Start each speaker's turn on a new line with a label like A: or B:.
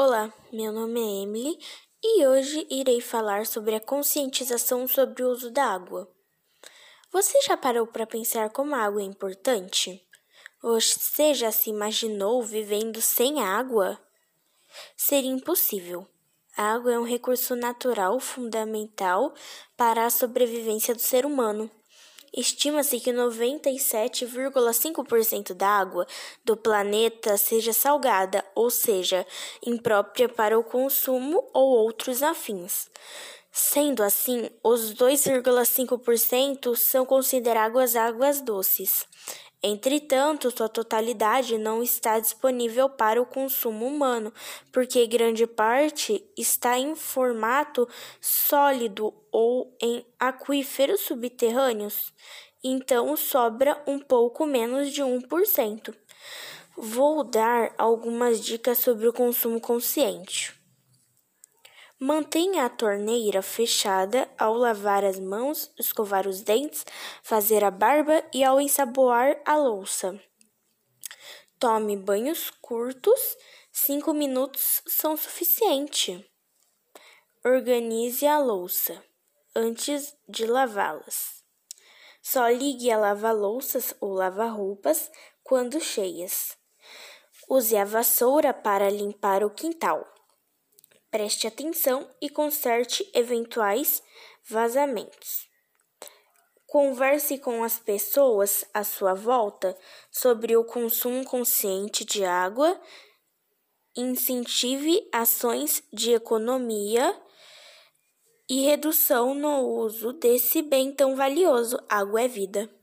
A: Olá, meu nome é Emily e hoje irei falar sobre a conscientização sobre o uso da água. Você já parou para pensar como a água é importante? Você já se imaginou vivendo sem água? Seria impossível. A água é um recurso natural fundamental para a sobrevivência do ser humano. Estima-se que 97,5% da água do planeta seja salgada, ou seja, imprópria para o consumo ou outros afins. Sendo assim, os 2,5% são consideradas águas doces. Entretanto, sua totalidade não está disponível para o consumo humano, porque grande parte está em formato sólido ou em aquíferos subterrâneos. Então, sobra um pouco menos de 1%. Vou dar algumas dicas sobre o consumo consciente. Mantenha a torneira fechada ao lavar as mãos, escovar os dentes, fazer a barba e ao ensaboar a louça. Tome banhos curtos, cinco minutos são suficiente. Organize a louça antes de lavá-las. Só ligue a lava-louças ou lava-roupas quando cheias. Use a vassoura para limpar o quintal. Preste atenção e conserte eventuais vazamentos. Converse com as pessoas à sua volta sobre o consumo consciente de água. Incentive ações de economia e redução no uso desse bem tão valioso. Água é vida.